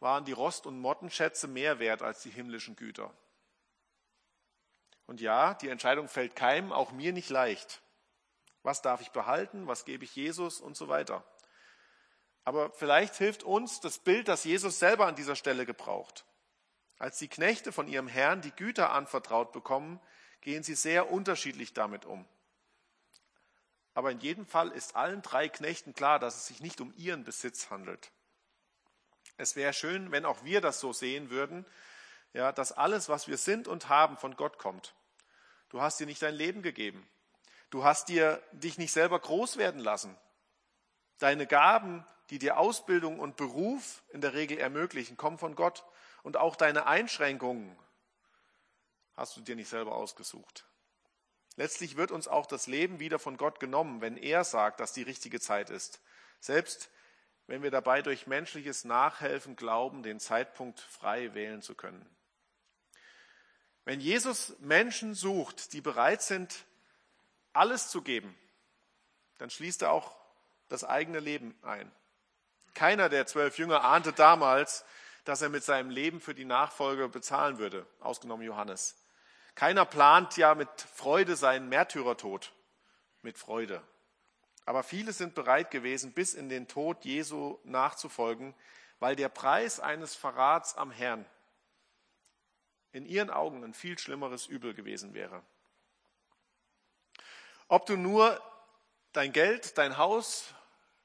waren die Rost- und Mottenschätze mehr wert als die himmlischen Güter. Und ja, die Entscheidung fällt keinem, auch mir nicht leicht. Was darf ich behalten? Was gebe ich Jesus und so weiter. Aber vielleicht hilft uns das Bild, das Jesus selber an dieser Stelle gebraucht. Als die Knechte von ihrem Herrn die Güter anvertraut bekommen, gehen sie sehr unterschiedlich damit um. Aber in jedem Fall ist allen drei Knechten klar, dass es sich nicht um ihren Besitz handelt. Es wäre schön, wenn auch wir das so sehen würden ja, dass alles, was wir sind und haben, von Gott kommt. Du hast dir nicht dein Leben gegeben. Du hast dir dich nicht selber groß werden lassen. Deine Gaben, die dir Ausbildung und Beruf in der Regel ermöglichen, kommen von Gott. Und auch deine Einschränkungen hast du dir nicht selber ausgesucht. Letztlich wird uns auch das Leben wieder von Gott genommen, wenn er sagt, dass die richtige Zeit ist. Selbst wenn wir dabei durch menschliches Nachhelfen glauben, den Zeitpunkt frei wählen zu können. Wenn Jesus Menschen sucht, die bereit sind, alles zu geben, dann schließt er auch das eigene Leben ein. Keiner der zwölf Jünger ahnte damals, dass er mit seinem Leben für die Nachfolge bezahlen würde, ausgenommen Johannes. Keiner plant ja mit Freude seinen Märtyrertod, mit Freude. Aber viele sind bereit gewesen, bis in den Tod Jesu nachzufolgen, weil der Preis eines Verrats am Herrn in ihren Augen ein viel schlimmeres Übel gewesen wäre. Ob du nur dein Geld, dein Haus,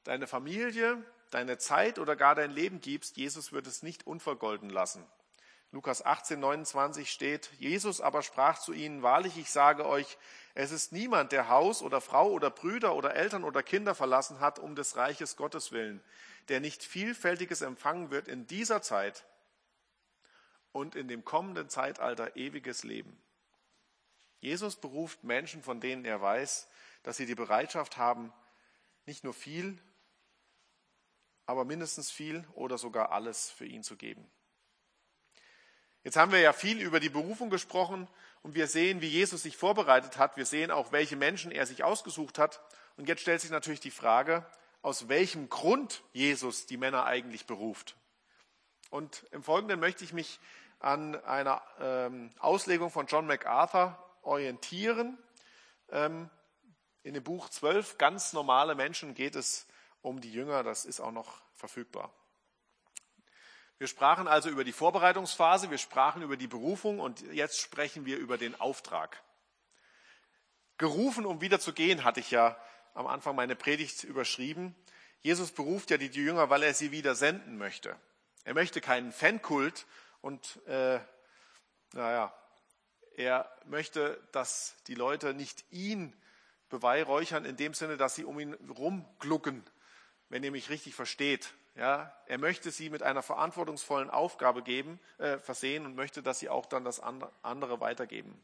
deine Familie, deine Zeit oder gar dein Leben gibst, Jesus wird es nicht unvergolden lassen. Lukas 18, 29 steht, Jesus aber sprach zu ihnen, wahrlich, ich sage euch, es ist niemand, der Haus oder Frau oder Brüder oder Eltern oder Kinder verlassen hat, um des Reiches Gottes willen, der nicht vielfältiges empfangen wird in dieser Zeit und in dem kommenden Zeitalter ewiges Leben. Jesus beruft Menschen, von denen er weiß, dass sie die Bereitschaft haben, nicht nur viel, aber mindestens viel oder sogar alles für ihn zu geben. Jetzt haben wir ja viel über die Berufung gesprochen und wir sehen, wie Jesus sich vorbereitet hat. Wir sehen auch, welche Menschen er sich ausgesucht hat. Und jetzt stellt sich natürlich die Frage, aus welchem Grund Jesus die Männer eigentlich beruft. Und im Folgenden möchte ich mich an einer ähm, Auslegung von John MacArthur orientieren. Ähm, in dem Buch Zwölf ganz normale Menschen geht es um die Jünger, das ist auch noch verfügbar. Wir sprachen also über die Vorbereitungsphase, wir sprachen über die Berufung und jetzt sprechen wir über den Auftrag. Gerufen, um wieder zu gehen, hatte ich ja am Anfang meine Predigt überschrieben. Jesus beruft ja die Jünger, weil er sie wieder senden möchte. Er möchte keinen Fankult und äh, naja, er möchte, dass die Leute nicht ihn beweihräuchern in dem Sinne, dass sie um ihn rumglucken, wenn ihr mich richtig versteht. Ja, er möchte sie mit einer verantwortungsvollen Aufgabe geben, äh, versehen und möchte, dass sie auch dann das andere weitergeben.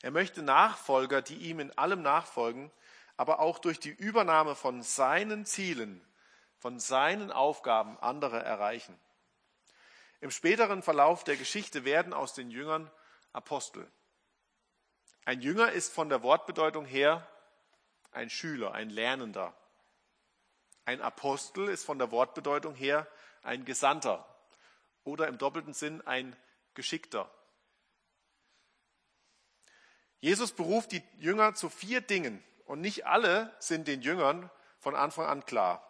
Er möchte Nachfolger, die ihm in allem nachfolgen, aber auch durch die Übernahme von seinen Zielen, von seinen Aufgaben andere erreichen. Im späteren Verlauf der Geschichte werden aus den Jüngern Apostel. Ein Jünger ist von der Wortbedeutung her ein Schüler, ein Lernender. Ein Apostel ist von der Wortbedeutung her ein Gesandter oder im doppelten Sinn ein Geschickter. Jesus beruft die Jünger zu vier Dingen und nicht alle sind den Jüngern von Anfang an klar.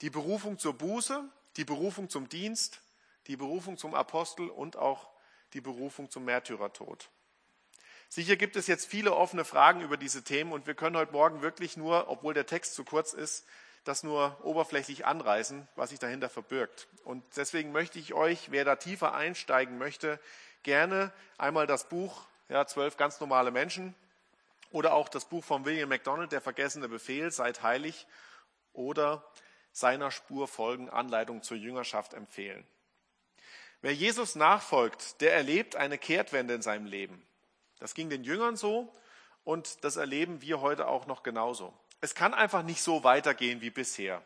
Die Berufung zur Buße, die Berufung zum Dienst, die Berufung zum Apostel und auch die Berufung zum Märtyrertod. Sicher gibt es jetzt viele offene Fragen über diese Themen und wir können heute Morgen wirklich nur, obwohl der Text zu kurz ist, das nur oberflächlich anreißen, was sich dahinter verbirgt. Und deswegen möchte ich euch, wer da tiefer einsteigen möchte, gerne einmal das Buch ja, Zwölf ganz normale Menschen oder auch das Buch von William MacDonald, Der vergessene Befehl, Seid heilig oder seiner Spur folgen, Anleitung zur Jüngerschaft empfehlen. Wer Jesus nachfolgt, der erlebt eine Kehrtwende in seinem Leben. Das ging den Jüngern so und das erleben wir heute auch noch genauso. Es kann einfach nicht so weitergehen wie bisher.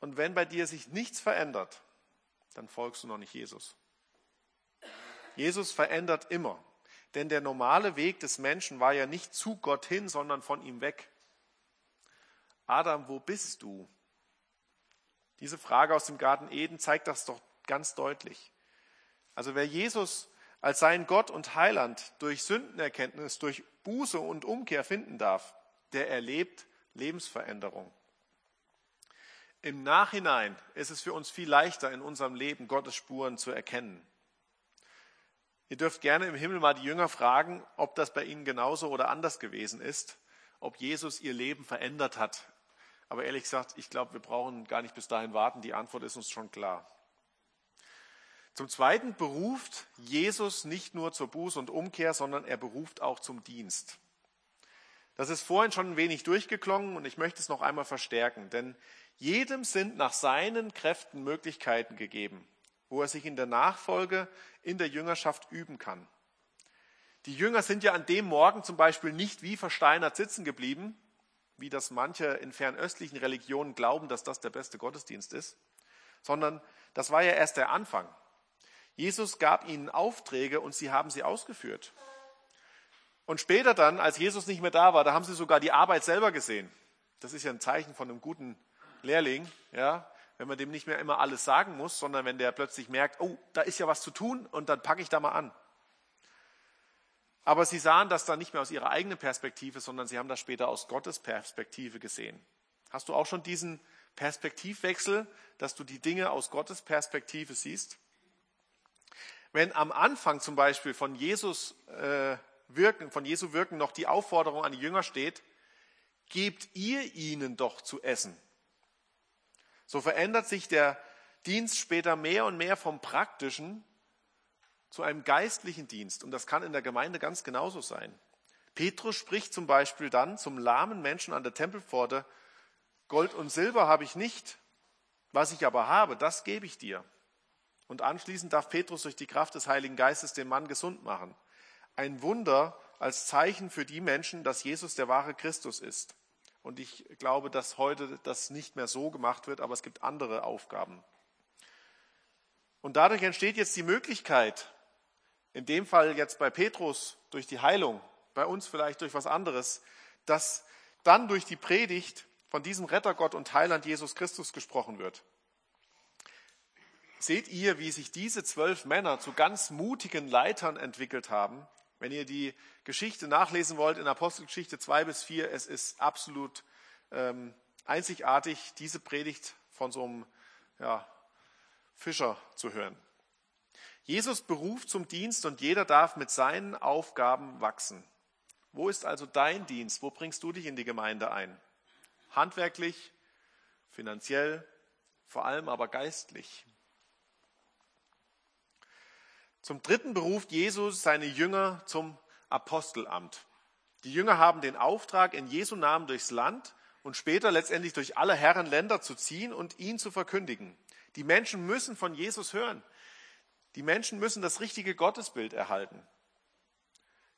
Und wenn bei dir sich nichts verändert, dann folgst du noch nicht Jesus. Jesus verändert immer, denn der normale Weg des Menschen war ja nicht zu Gott hin, sondern von ihm weg. Adam, wo bist du? Diese Frage aus dem Garten Eden zeigt das doch ganz deutlich. Also wer Jesus als seinen Gott und Heiland durch Sündenerkenntnis, durch Buße und Umkehr finden darf, der erlebt Lebensveränderung. Im Nachhinein ist es für uns viel leichter in unserem Leben, Gottes Spuren zu erkennen. Ihr dürft gerne im Himmel mal die Jünger fragen, ob das bei ihnen genauso oder anders gewesen ist, ob Jesus ihr Leben verändert hat. Aber ehrlich gesagt, ich glaube, wir brauchen gar nicht bis dahin warten. Die Antwort ist uns schon klar. Zum Zweiten beruft Jesus nicht nur zur Buß- und Umkehr, sondern er beruft auch zum Dienst. Das ist vorhin schon ein wenig durchgeklungen und ich möchte es noch einmal verstärken, denn jedem sind nach seinen Kräften Möglichkeiten gegeben, wo er sich in der Nachfolge, in der Jüngerschaft üben kann. Die Jünger sind ja an dem Morgen zum Beispiel nicht wie versteinert sitzen geblieben, wie das manche in fernöstlichen Religionen glauben, dass das der beste Gottesdienst ist, sondern das war ja erst der Anfang. Jesus gab ihnen Aufträge und sie haben sie ausgeführt. Und später dann, als Jesus nicht mehr da war, da haben sie sogar die Arbeit selber gesehen. Das ist ja ein Zeichen von einem guten Lehrling, ja, wenn man dem nicht mehr immer alles sagen muss, sondern wenn der plötzlich merkt, oh, da ist ja was zu tun und dann packe ich da mal an. Aber sie sahen das dann nicht mehr aus ihrer eigenen Perspektive, sondern sie haben das später aus Gottes Perspektive gesehen. Hast du auch schon diesen Perspektivwechsel, dass du die Dinge aus Gottes Perspektive siehst? Wenn am Anfang zum Beispiel von Jesus äh, wirken, von Jesu Wirken noch die Aufforderung an die Jünger steht, gebt ihr ihnen doch zu essen. So verändert sich der Dienst später mehr und mehr vom praktischen zu einem geistlichen Dienst. Und das kann in der Gemeinde ganz genauso sein. Petrus spricht zum Beispiel dann zum lahmen Menschen an der Tempelpforte, Gold und Silber habe ich nicht, was ich aber habe, das gebe ich dir. Und anschließend darf Petrus durch die Kraft des Heiligen Geistes den Mann gesund machen. Ein Wunder als Zeichen für die Menschen, dass Jesus der wahre Christus ist. Und ich glaube, dass heute das nicht mehr so gemacht wird, aber es gibt andere Aufgaben. Und dadurch entsteht jetzt die Möglichkeit, in dem Fall jetzt bei Petrus durch die Heilung, bei uns vielleicht durch was anderes, dass dann durch die Predigt von diesem Rettergott und Heiland Jesus Christus gesprochen wird seht ihr, wie sich diese zwölf Männer zu ganz mutigen Leitern entwickelt haben. Wenn ihr die Geschichte nachlesen wollt in Apostelgeschichte 2 bis 4, es ist absolut ähm, einzigartig, diese Predigt von so einem ja, Fischer zu hören. Jesus beruft zum Dienst und jeder darf mit seinen Aufgaben wachsen. Wo ist also dein Dienst? Wo bringst du dich in die Gemeinde ein? Handwerklich, finanziell, vor allem aber geistlich. Zum dritten beruft Jesus seine Jünger zum Apostelamt. Die Jünger haben den Auftrag, in Jesu Namen durchs Land und später letztendlich durch alle Herrenländer zu ziehen und ihn zu verkündigen. Die Menschen müssen von Jesus hören. Die Menschen müssen das richtige Gottesbild erhalten.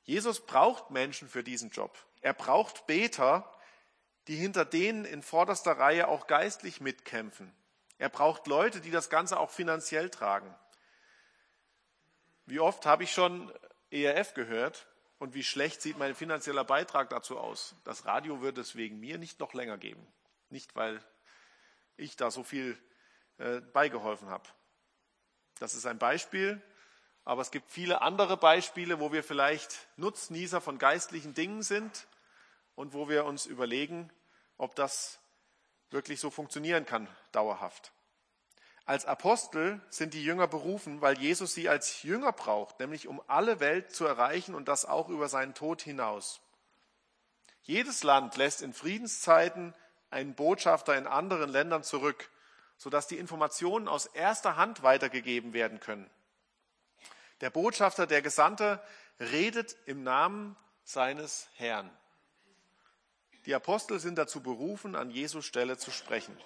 Jesus braucht Menschen für diesen Job. Er braucht Beter, die hinter denen in vorderster Reihe auch geistlich mitkämpfen. Er braucht Leute, die das Ganze auch finanziell tragen. Wie oft habe ich schon ERF gehört und wie schlecht sieht mein finanzieller Beitrag dazu aus? Das Radio wird es wegen mir nicht noch länger geben. Nicht, weil ich da so viel äh, beigeholfen habe. Das ist ein Beispiel, aber es gibt viele andere Beispiele, wo wir vielleicht Nutznießer von geistlichen Dingen sind und wo wir uns überlegen, ob das wirklich so funktionieren kann dauerhaft. Als Apostel sind die Jünger berufen, weil Jesus sie als Jünger braucht, nämlich um alle Welt zu erreichen und das auch über seinen Tod hinaus. Jedes Land lässt in Friedenszeiten einen Botschafter in anderen Ländern zurück, sodass die Informationen aus erster Hand weitergegeben werden können. Der Botschafter, der Gesandte, redet im Namen seines Herrn. Die Apostel sind dazu berufen, an Jesus Stelle zu sprechen.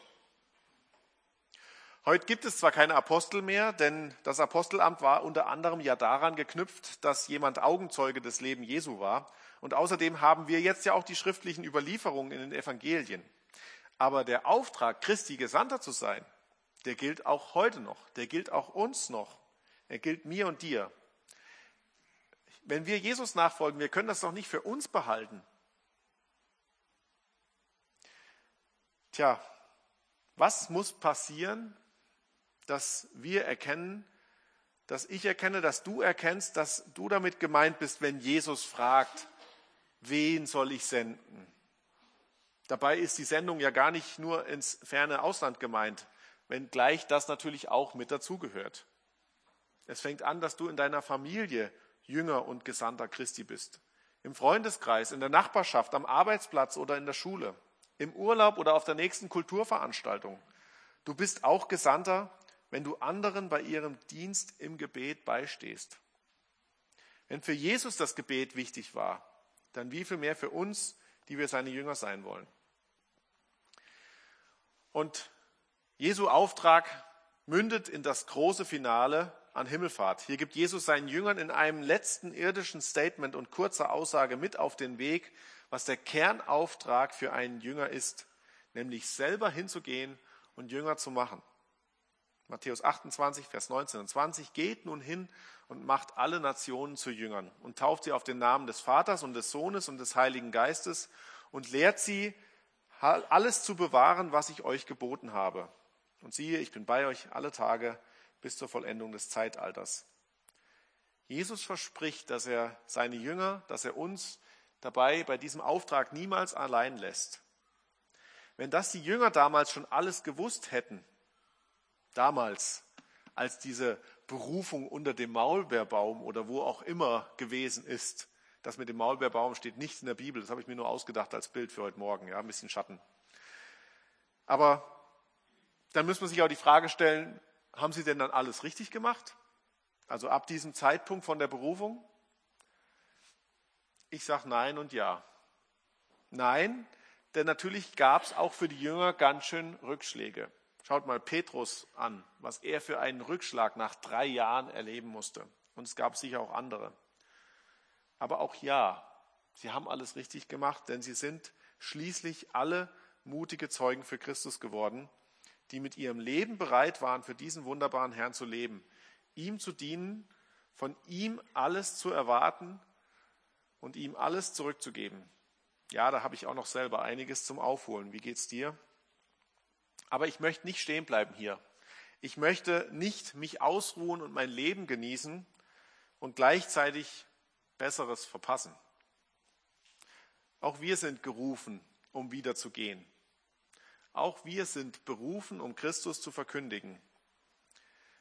Heute gibt es zwar keine Apostel mehr, denn das Apostelamt war unter anderem ja daran geknüpft, dass jemand Augenzeuge des Lebens Jesu war. Und außerdem haben wir jetzt ja auch die schriftlichen Überlieferungen in den Evangelien. Aber der Auftrag, Christi Gesandter zu sein, der gilt auch heute noch, der gilt auch uns noch, er gilt mir und dir. Wenn wir Jesus nachfolgen, wir können das doch nicht für uns behalten. Tja, was muss passieren, dass wir erkennen, dass ich erkenne, dass du erkennst, dass du damit gemeint bist, wenn Jesus fragt, wen soll ich senden? Dabei ist die Sendung ja gar nicht nur ins ferne Ausland gemeint, wenngleich das natürlich auch mit dazugehört. Es fängt an, dass du in deiner Familie Jünger und Gesandter Christi bist. Im Freundeskreis, in der Nachbarschaft, am Arbeitsplatz oder in der Schule, im Urlaub oder auf der nächsten Kulturveranstaltung. Du bist auch Gesandter, wenn du anderen bei ihrem Dienst im Gebet beistehst. Wenn für Jesus das Gebet wichtig war, dann wie viel mehr für uns, die wir seine Jünger sein wollen. Und Jesu Auftrag mündet in das große Finale an Himmelfahrt. Hier gibt Jesus seinen Jüngern in einem letzten irdischen Statement und kurzer Aussage mit auf den Weg, was der Kernauftrag für einen Jünger ist, nämlich selber hinzugehen und Jünger zu machen. Matthäus 28, Vers 19 und 20, geht nun hin und macht alle Nationen zu Jüngern und tauft sie auf den Namen des Vaters und des Sohnes und des Heiligen Geistes und lehrt sie, alles zu bewahren, was ich euch geboten habe. Und siehe, ich bin bei euch alle Tage bis zur Vollendung des Zeitalters. Jesus verspricht, dass er seine Jünger, dass er uns dabei bei diesem Auftrag niemals allein lässt. Wenn das die Jünger damals schon alles gewusst hätten, damals, als diese Berufung unter dem Maulbeerbaum oder wo auch immer gewesen ist, das mit dem Maulbeerbaum steht nicht in der Bibel, das habe ich mir nur ausgedacht als Bild für heute Morgen, ja, ein bisschen Schatten. Aber dann muss man sich auch die Frage stellen, haben sie denn dann alles richtig gemacht? Also ab diesem Zeitpunkt von der Berufung? Ich sage nein und ja. Nein, denn natürlich gab es auch für die Jünger ganz schön Rückschläge. Schaut mal Petrus an, was er für einen Rückschlag nach drei Jahren erleben musste. Und es gab sicher auch andere. Aber auch ja, sie haben alles richtig gemacht, denn sie sind schließlich alle mutige Zeugen für Christus geworden die mit ihrem Leben bereit waren, für diesen wunderbaren Herrn zu leben, ihm zu dienen, von ihm alles zu erwarten und ihm alles zurückzugeben. Ja, da habe ich auch noch selber einiges zum Aufholen. Wie geht's dir? Aber ich möchte nicht stehen bleiben hier. Ich möchte nicht mich ausruhen und mein Leben genießen und gleichzeitig Besseres verpassen. Auch wir sind gerufen, um wieder zu gehen. Auch wir sind berufen, um Christus zu verkündigen.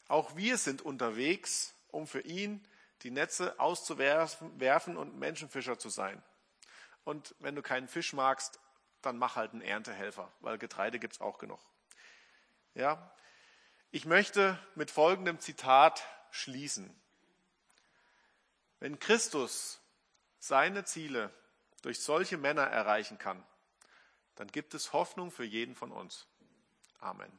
Auch wir sind unterwegs, um für ihn die Netze auszuwerfen und Menschenfischer zu sein. Und wenn du keinen Fisch magst, dann mach halt einen Erntehelfer, weil Getreide gibt es auch genug. Ja, ich möchte mit folgendem Zitat schließen. Wenn Christus seine Ziele durch solche Männer erreichen kann, dann gibt es Hoffnung für jeden von uns. Amen.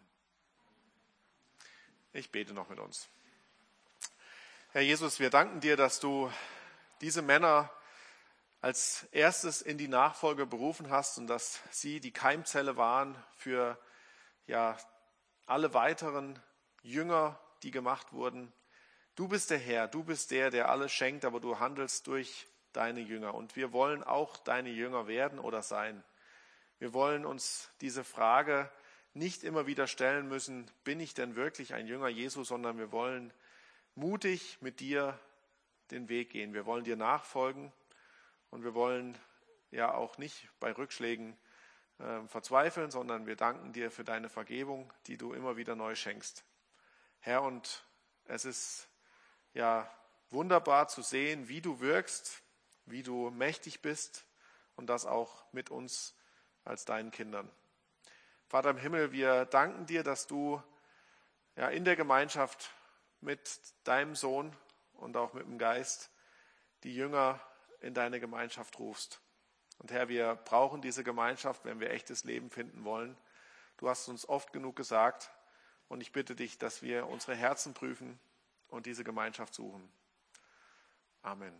Ich bete noch mit uns. Herr Jesus, wir danken dir, dass du diese Männer als erstes in die Nachfolge berufen hast und dass sie die Keimzelle waren für ja, alle weiteren Jünger, die gemacht wurden. Du bist der Herr, du bist der, der alles schenkt, aber du handelst durch deine Jünger. Und wir wollen auch deine Jünger werden oder sein. Wir wollen uns diese Frage nicht immer wieder stellen müssen, bin ich denn wirklich ein Jünger Jesu, sondern wir wollen mutig mit dir den Weg gehen. Wir wollen dir nachfolgen und wir wollen ja auch nicht bei Rückschlägen äh, verzweifeln, sondern wir danken dir für deine Vergebung, die du immer wieder neu schenkst. Herr, und es ist ja wunderbar zu sehen, wie du wirkst, wie du mächtig bist und das auch mit uns als deinen Kindern. Vater im Himmel, wir danken dir, dass du ja in der Gemeinschaft mit deinem Sohn und auch mit dem Geist die Jünger in deine Gemeinschaft rufst. Und Herr, wir brauchen diese Gemeinschaft, wenn wir echtes Leben finden wollen. Du hast uns oft genug gesagt und ich bitte dich, dass wir unsere Herzen prüfen und diese Gemeinschaft suchen. Amen.